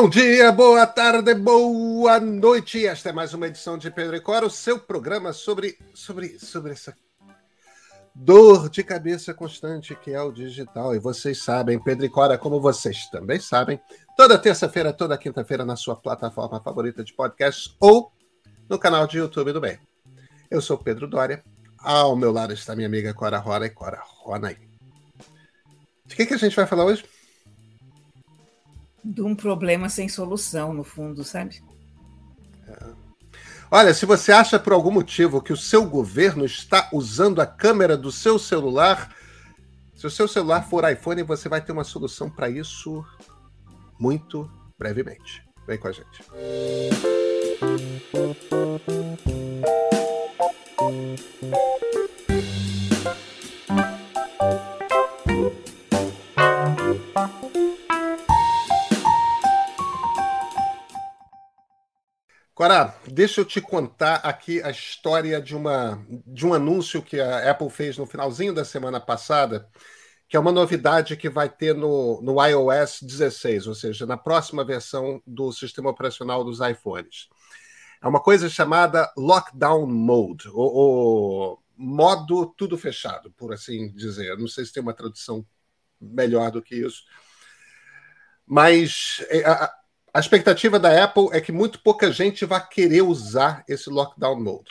Bom dia, boa tarde, boa noite. Esta é mais uma edição de Pedro e Cora, o seu programa sobre, sobre, sobre essa dor de cabeça constante que é o digital. E vocês sabem, Pedro e Cora, como vocês também sabem, toda terça-feira, toda quinta-feira na sua plataforma favorita de podcast ou no canal de YouTube do Bem. Eu sou Pedro Dória. Ao meu lado está minha amiga Cora Rora e Cora Rona aí. De que, que a gente vai falar hoje? De um problema sem solução, no fundo, sabe? É. Olha, se você acha por algum motivo que o seu governo está usando a câmera do seu celular, se o seu celular for iPhone, você vai ter uma solução para isso muito brevemente. Vem com a gente. Cora, deixa eu te contar aqui a história de, uma, de um anúncio que a Apple fez no finalzinho da semana passada, que é uma novidade que vai ter no, no iOS 16, ou seja, na próxima versão do sistema operacional dos iPhones. É uma coisa chamada Lockdown Mode, ou, ou modo tudo fechado, por assim dizer. Não sei se tem uma tradução melhor do que isso. Mas é, a, a expectativa da Apple é que muito pouca gente vai querer usar esse lockdown mode.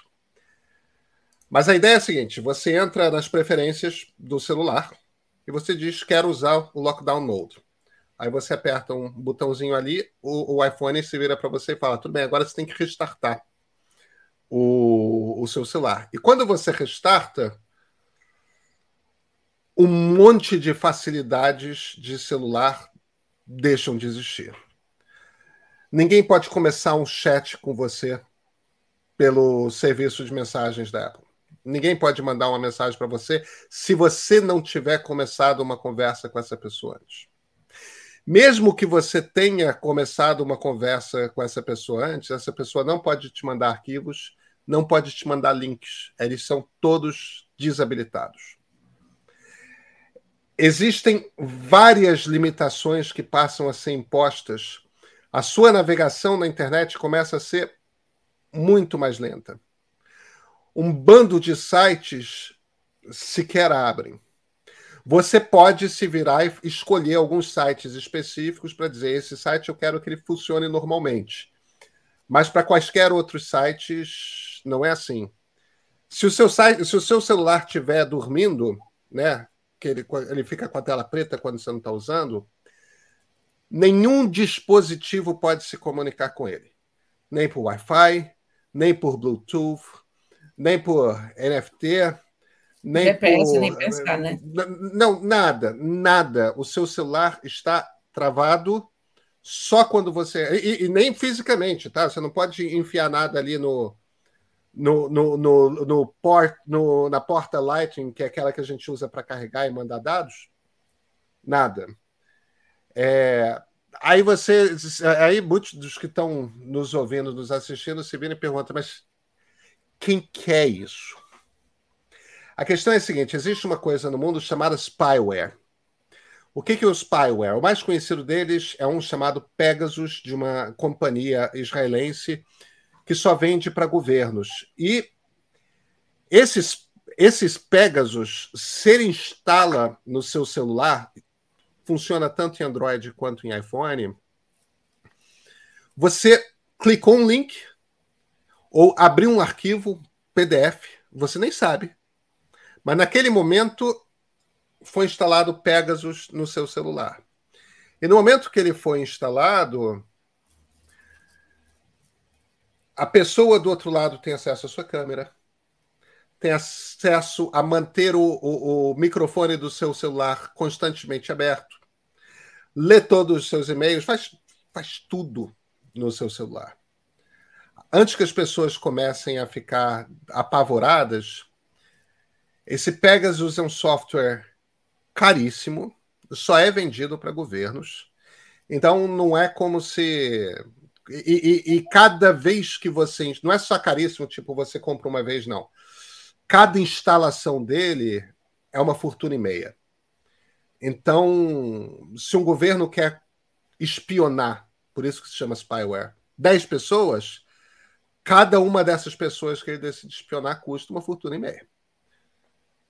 Mas a ideia é a seguinte: você entra nas preferências do celular e você diz quero usar o lockdown mode. Aí você aperta um botãozinho ali, o, o iPhone se vira para você e fala: tudo bem, agora você tem que restartar o, o seu celular. E quando você restarta, um monte de facilidades de celular deixam de existir. Ninguém pode começar um chat com você pelo serviço de mensagens da Apple. Ninguém pode mandar uma mensagem para você se você não tiver começado uma conversa com essa pessoa antes. Mesmo que você tenha começado uma conversa com essa pessoa antes, essa pessoa não pode te mandar arquivos, não pode te mandar links. Eles são todos desabilitados. Existem várias limitações que passam a ser impostas a sua navegação na internet começa a ser muito mais lenta. Um bando de sites sequer abrem. Você pode se virar e escolher alguns sites específicos para dizer: esse site eu quero que ele funcione normalmente. Mas para quaisquer outros sites, não é assim. Se o seu, site, se o seu celular estiver dormindo, né, que ele, ele fica com a tela preta quando você não está usando, nenhum dispositivo pode se comunicar com ele. Nem por Wi-Fi, nem por Bluetooth, nem por NFT, nem GPS, por... nem pensar, né? Não, nada, nada. O seu celular está travado só quando você. E, e, nem fisicamente, tá? Você não pode enfiar nada ali no. No, no, no, no, port, no, na porta Lightning, que é aquela que a gente usa para carregar e mandar dados, nada. É, aí você. Aí muitos dos que estão nos ouvindo, nos assistindo, se viram e perguntam, mas quem quer isso? A questão é a seguinte: existe uma coisa no mundo chamada spyware. O que, que é o spyware? O mais conhecido deles é um chamado Pegasus, de uma companhia israelense que só vende para governos. E esses, esses Pegasus, se ele instala no seu celular, funciona tanto em Android quanto em iPhone. Você clicou um link ou abriu um arquivo PDF, você nem sabe. Mas naquele momento foi instalado Pegasus no seu celular. E no momento que ele foi instalado, a pessoa do outro lado tem acesso à sua câmera, tem acesso a manter o, o, o microfone do seu celular constantemente aberto, lê todos os seus e-mails, faz, faz tudo no seu celular. Antes que as pessoas comecem a ficar apavoradas, esse Pegasus é um software caríssimo, só é vendido para governos. Então não é como se. E, e, e, cada vez que você. Não é só caríssimo, tipo, você compra uma vez, não. Cada instalação dele é uma fortuna e meia. Então, se um governo quer espionar Por isso que se chama spyware. 10 pessoas, cada uma dessas pessoas que ele decide espionar custa uma fortuna e meia.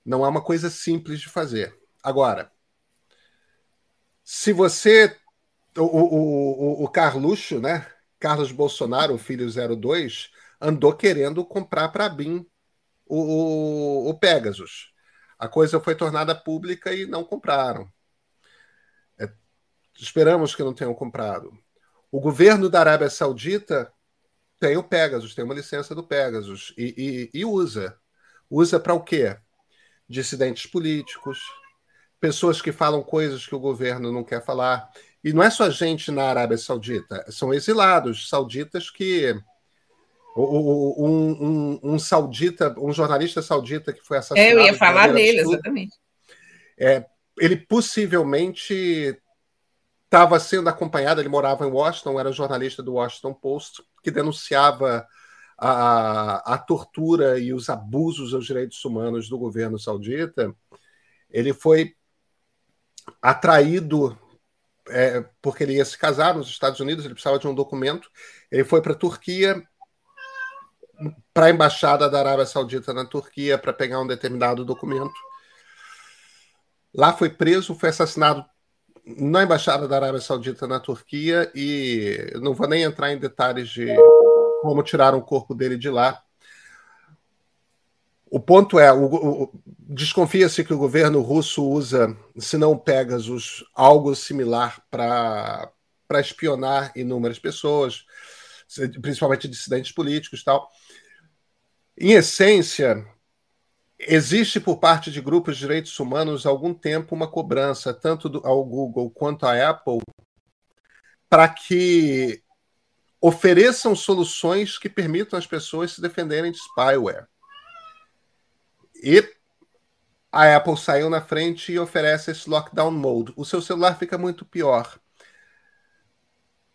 Não é uma coisa simples de fazer. Agora, se você. O, o, o, o Carluxo, né? Carlos Bolsonaro, o filho 02, andou querendo comprar para BIM o, o, o, Pegasus. A coisa foi tornada pública e não compraram. É, esperamos que não tenham comprado. O governo da Arábia Saudita tem o Pegasus, tem uma licença do Pegasus e, e, e usa. Usa para o quê? Dissidentes políticos, pessoas que falam coisas que o governo não quer falar. E não é só gente na Arábia Saudita, são exilados sauditas que. Um, um, um saudita, um jornalista saudita que foi assassinado. É, eu ia falar dele, exatamente. É, ele possivelmente estava sendo acompanhado, ele morava em Washington, era jornalista do Washington Post, que denunciava a, a tortura e os abusos aos direitos humanos do governo saudita. Ele foi atraído é, porque ele ia se casar nos Estados Unidos, ele precisava de um documento. Ele foi para a Turquia, para a embaixada da Arábia Saudita na Turquia, para pegar um determinado documento. Lá foi preso, foi assassinado na embaixada da Arábia Saudita na Turquia e não vou nem entrar em detalhes de como tiraram o corpo dele de lá. O ponto é, desconfia-se que o governo russo usa, se não Pegasus, algo similar para espionar inúmeras pessoas, principalmente dissidentes políticos tal. Em essência, existe por parte de grupos de direitos humanos há algum tempo uma cobrança, tanto do, ao Google quanto à Apple, para que ofereçam soluções que permitam as pessoas se defenderem de spyware. E a Apple saiu na frente e oferece esse lockdown mode. O seu celular fica muito pior.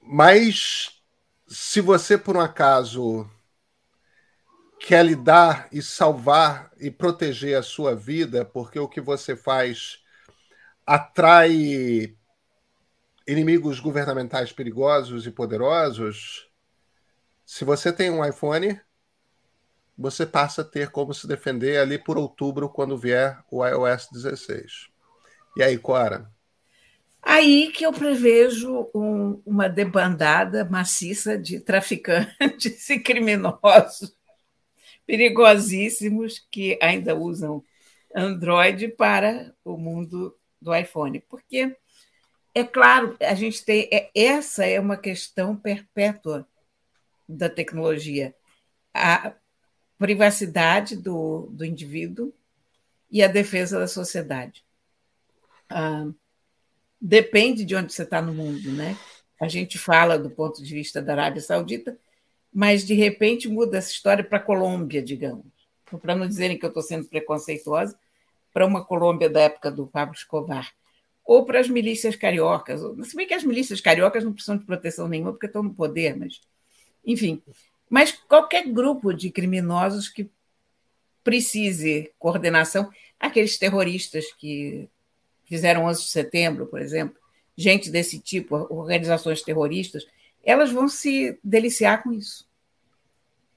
Mas se você, por um acaso, quer lidar e salvar e proteger a sua vida, porque o que você faz atrai inimigos governamentais perigosos e poderosos. Se você tem um iPhone, você passa a ter como se defender ali por outubro, quando vier o iOS 16. E aí, Cora? Aí que eu prevejo um, uma debandada maciça de traficantes e criminosos perigosíssimos que ainda usam Android para o mundo do iPhone. Porque, é claro, a gente tem. É, essa é uma questão perpétua da tecnologia. A privacidade do, do indivíduo e a defesa da sociedade. Ah, depende de onde você está no mundo, né? A gente fala do ponto de vista da Arábia Saudita, mas de repente muda essa história para a Colômbia, digamos. Então, para não dizerem que eu estou sendo preconceituosa, para uma Colômbia da época do Pablo Escobar. Ou para as milícias cariocas. Se bem que as milícias cariocas não precisam de proteção nenhuma porque estão no poder, mas. Enfim. Mas qualquer grupo de criminosos que precise coordenação, aqueles terroristas que fizeram 11 de setembro, por exemplo, gente desse tipo, organizações terroristas, elas vão se deliciar com isso.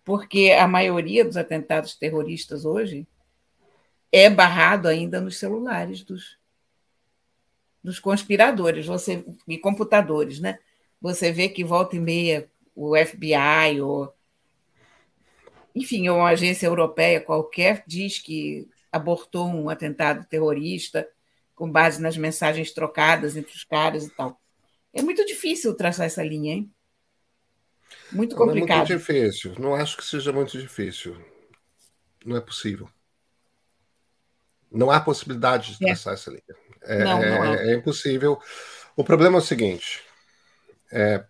Porque a maioria dos atentados terroristas hoje é barrado ainda nos celulares dos, dos conspiradores você, e computadores. Né? Você vê que volta e meia o FBI ou enfim, uma agência europeia qualquer diz que abortou um atentado terrorista com base nas mensagens trocadas entre os caras e tal. É muito difícil traçar essa linha, hein? Muito complicado. Não é muito difícil. Não acho que seja muito difícil. Não é possível. Não há possibilidade de é. traçar é. essa linha. É, não, não é, é, impossível. O problema é o seguinte: é,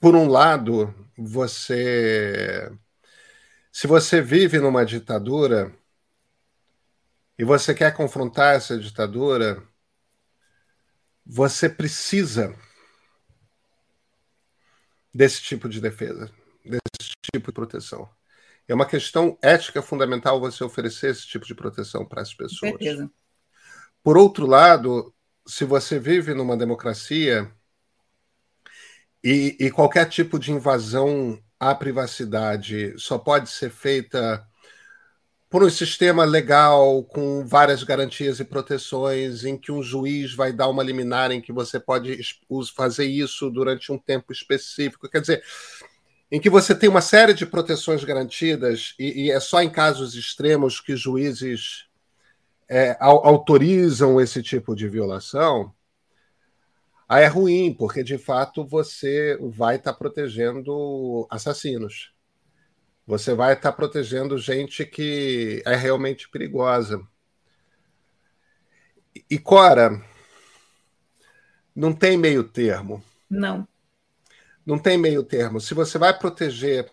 por um lado, você. Se você vive numa ditadura e você quer confrontar essa ditadura, você precisa desse tipo de defesa, desse tipo de proteção. É uma questão ética fundamental você oferecer esse tipo de proteção para as pessoas. Por outro lado, se você vive numa democracia E, e qualquer tipo de invasão à privacidade só pode ser feita por um sistema legal com várias garantias e proteções, em que um juiz vai dar uma liminar em que você pode fazer isso durante um tempo específico. Quer dizer, em que você tem uma série de proteções garantidas e, e é só em casos extremos que juízes é, autorizam esse tipo de violação, aí é ruim, porque de fato você vai estar tá protegendo assassinos. Você vai estar tá protegendo gente que é realmente perigosa. E, Cora, não tem meio termo. Não. Não tem meio termo. Se você vai proteger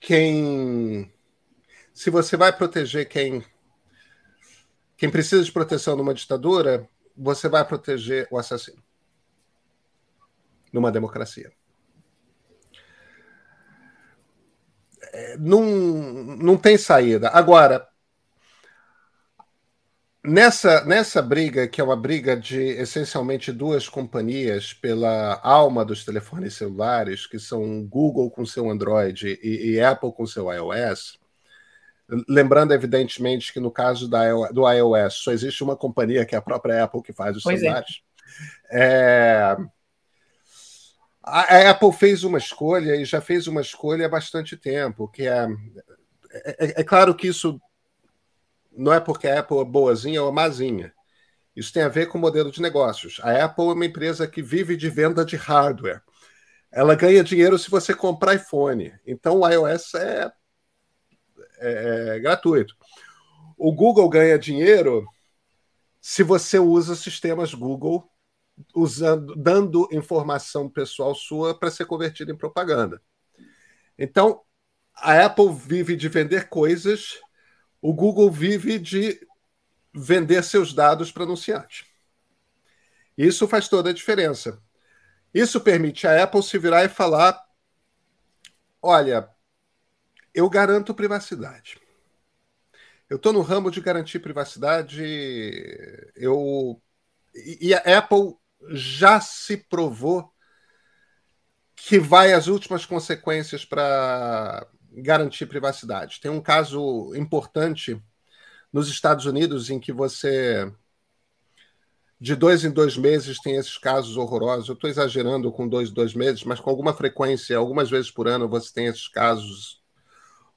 quem. Se você vai proteger quem. Quem precisa de proteção numa ditadura, você vai proteger o assassino. Numa democracia. Não, não tem saída. Agora, nessa, nessa briga, que é uma briga de essencialmente duas companhias pela alma dos telefones celulares, que são Google com seu Android e, e Apple com seu iOS, lembrando evidentemente que no caso da, do iOS só existe uma companhia, que é a própria Apple, que faz os pois é. celulares. É. É, a Apple fez uma escolha e já fez uma escolha há bastante tempo, que é, é, é, claro que isso não é porque a Apple é boazinha ou mazinha. Isso tem a ver com o modelo de negócios. A Apple é uma empresa que vive de venda de hardware. Ela ganha dinheiro se você comprar iPhone. Então o iOS é, é, é gratuito. O Google ganha dinheiro se você usa sistemas Google usando, dando informação pessoal sua para ser convertida em propaganda. Então, a Apple vive de vender coisas, o Google vive de vender seus dados para anunciantes. Isso faz toda a diferença. Isso permite a Apple se virar e falar: olha, eu garanto privacidade. Eu estou no ramo de garantir privacidade. Eu e a Apple já se provou que vai às últimas consequências para garantir privacidade. Tem um caso importante nos Estados Unidos em que você de dois em dois meses tem esses casos horrorosos. Eu estou exagerando com dois em dois meses, mas com alguma frequência, algumas vezes por ano, você tem esses casos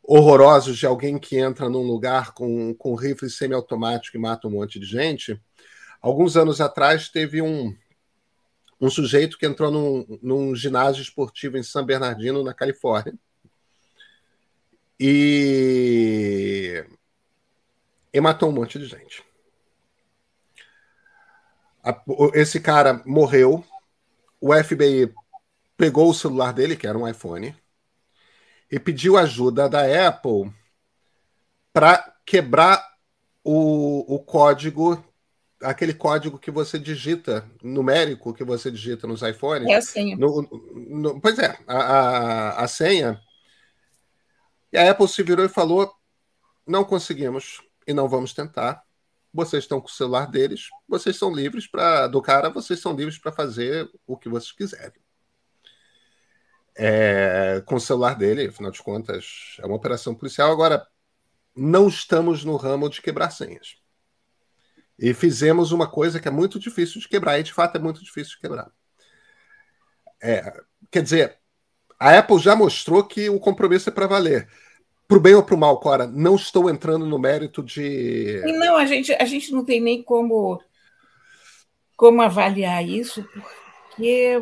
horrorosos de alguém que entra num lugar com, com rifle semiautomático e mata um monte de gente. Alguns anos atrás teve um, um sujeito que entrou num, num ginásio esportivo em San Bernardino, na Califórnia. E, e matou um monte de gente. Esse cara morreu. O FBI pegou o celular dele, que era um iPhone, e pediu ajuda da Apple para quebrar o, o código aquele código que você digita, numérico que você digita nos iPhones. É a senha. No, no, pois é, a, a, a senha. E a Apple se virou e falou: não conseguimos e não vamos tentar. Vocês estão com o celular deles, vocês são livres para do cara, vocês são livres para fazer o que vocês quiserem. É, com o celular dele, afinal de contas, é uma operação policial. Agora, não estamos no ramo de quebrar senhas. E fizemos uma coisa que é muito difícil de quebrar, e de fato é muito difícil de quebrar. É, quer dizer, a Apple já mostrou que o compromisso é para valer. Para o bem ou para o mal, Cora, não estou entrando no mérito de. Não, a gente, a gente não tem nem como, como avaliar isso, porque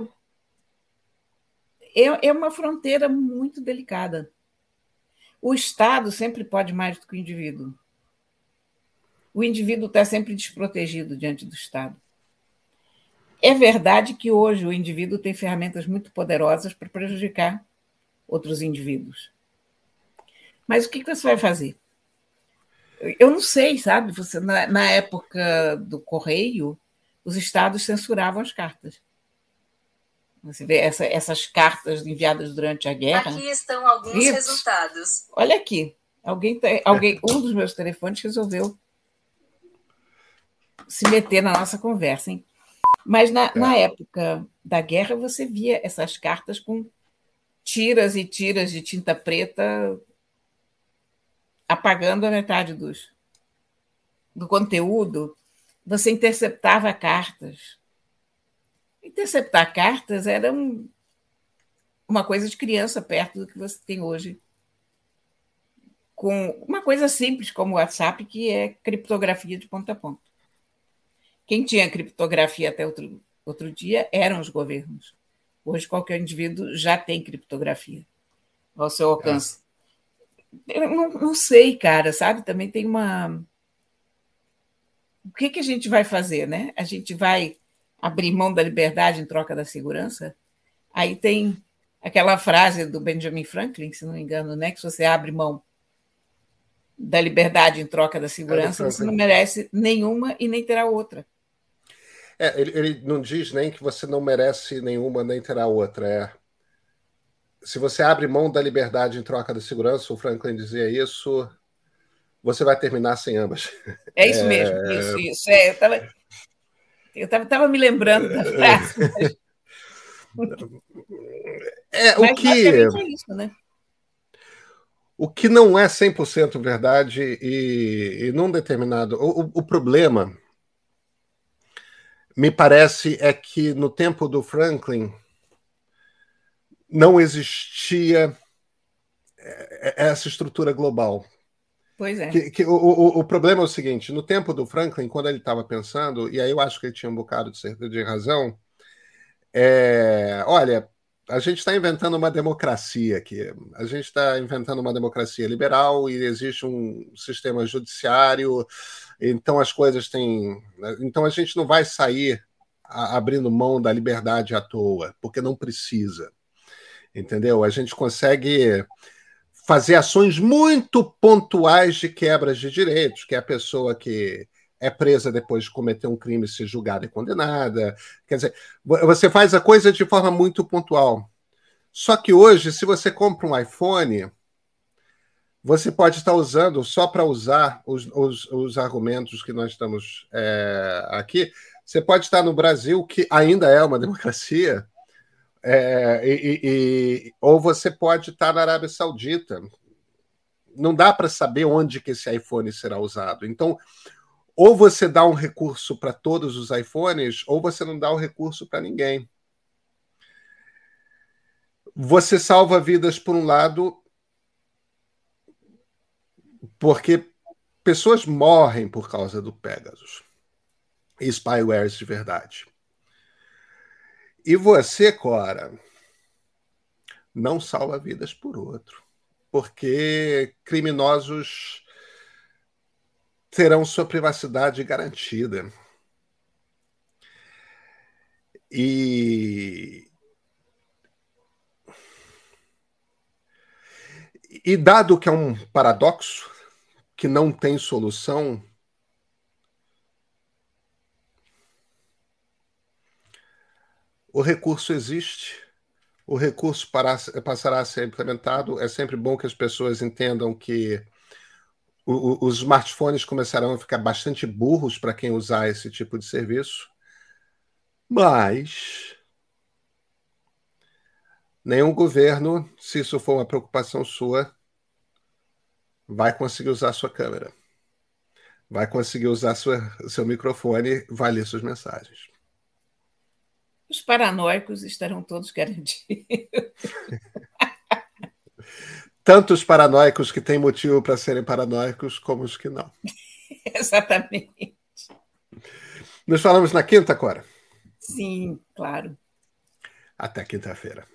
é, é uma fronteira muito delicada. O Estado sempre pode mais do que o indivíduo o indivíduo está sempre desprotegido diante do Estado. É verdade que hoje o indivíduo tem ferramentas muito poderosas para prejudicar outros indivíduos. Mas o que você vai fazer? Eu não sei, sabe? Você, na, na época do correio, os estados censuravam as cartas. Você vê essa, essas cartas enviadas durante a guerra. Aqui estão alguns Isso. resultados. Olha aqui. Alguém, alguém, um dos meus telefones resolveu se meter na nossa conversa, hein? Mas na, é. na época da guerra, você via essas cartas com tiras e tiras de tinta preta apagando a metade dos, do conteúdo. Você interceptava cartas. Interceptar cartas era um, uma coisa de criança perto do que você tem hoje. Com uma coisa simples como o WhatsApp, que é criptografia de ponta a ponta. Quem tinha criptografia até outro, outro dia eram os governos. Hoje, qualquer indivíduo já tem criptografia ao seu alcance. É. Eu não, não, sei, cara, sabe? Também tem uma. O que, que a gente vai fazer, né? A gente vai abrir mão da liberdade em troca da segurança? Aí tem aquela frase do Benjamin Franklin, se não me engano, né? Que se você abre mão da liberdade em troca da segurança, você não merece nenhuma e nem terá outra. É, ele, ele, não diz nem que você não merece nenhuma nem terá outra. É, se você abre mão da liberdade em troca da segurança, o Franklin dizia isso, você vai terminar sem ambas. É isso é... mesmo, isso, isso. É, eu estava eu tava, tava me lembrando da frase. É, o que. É isso, né? O que não é 100% verdade e, e num determinado. O, o, problema, me parece, é que no tempo do Franklin não existia é, é, essa estrutura global. Pois é. Que, que o, o, o, problema é o seguinte: no tempo do Franklin, quando ele estava pensando, e aí eu acho que ele tinha um bocado de, de razão, é, olha, a gente está inventando uma democracia aqui. A gente está inventando uma democracia liberal e existe um sistema judiciário, então as coisas têm. Então a gente não vai sair abrindo mão da liberdade à toa, porque não precisa. Entendeu? A gente consegue fazer ações muito pontuais de quebras de direitos, que é a pessoa que é presa depois de cometer um crime, ser julgada e condenada. Quer dizer, você faz a coisa de forma muito pontual. Só que hoje, se você compra um iPhone, você pode estar usando, só para usar os, os, os, argumentos que nós estamos é, aqui, você pode estar no Brasil, que ainda é uma democracia, é, e, e, ou você pode estar na Arábia Saudita. Não dá para saber onde que esse iPhone será usado. Então, ou você dá um recurso para todos os iPhones, ou você não dá o um recurso para ninguém. Você salva vidas por um lado, porque pessoas morrem por causa do Pegasus e spywares de verdade. E você, Cora, não salva vidas por outro, porque criminosos terão sua privacidade garantida. E. E dado que é um paradoxo que não tem solução, o recurso existe, o recurso passará a ser implementado. É sempre bom que as pessoas entendam que os smartphones começarão a ficar bastante burros para quem usar esse tipo de serviço, mas nenhum governo, se isso for uma preocupação sua, vai conseguir usar sua câmera, vai conseguir usar sua, seu microfone, vai ler suas mensagens. Os paranoicos estarão todos garantidos. tanto os paranoicos que têm motivo para serem paranoicos, como os que não. Exatamente. Nos falamos na quinta, Cora? Sim, claro. Até quinta-feira.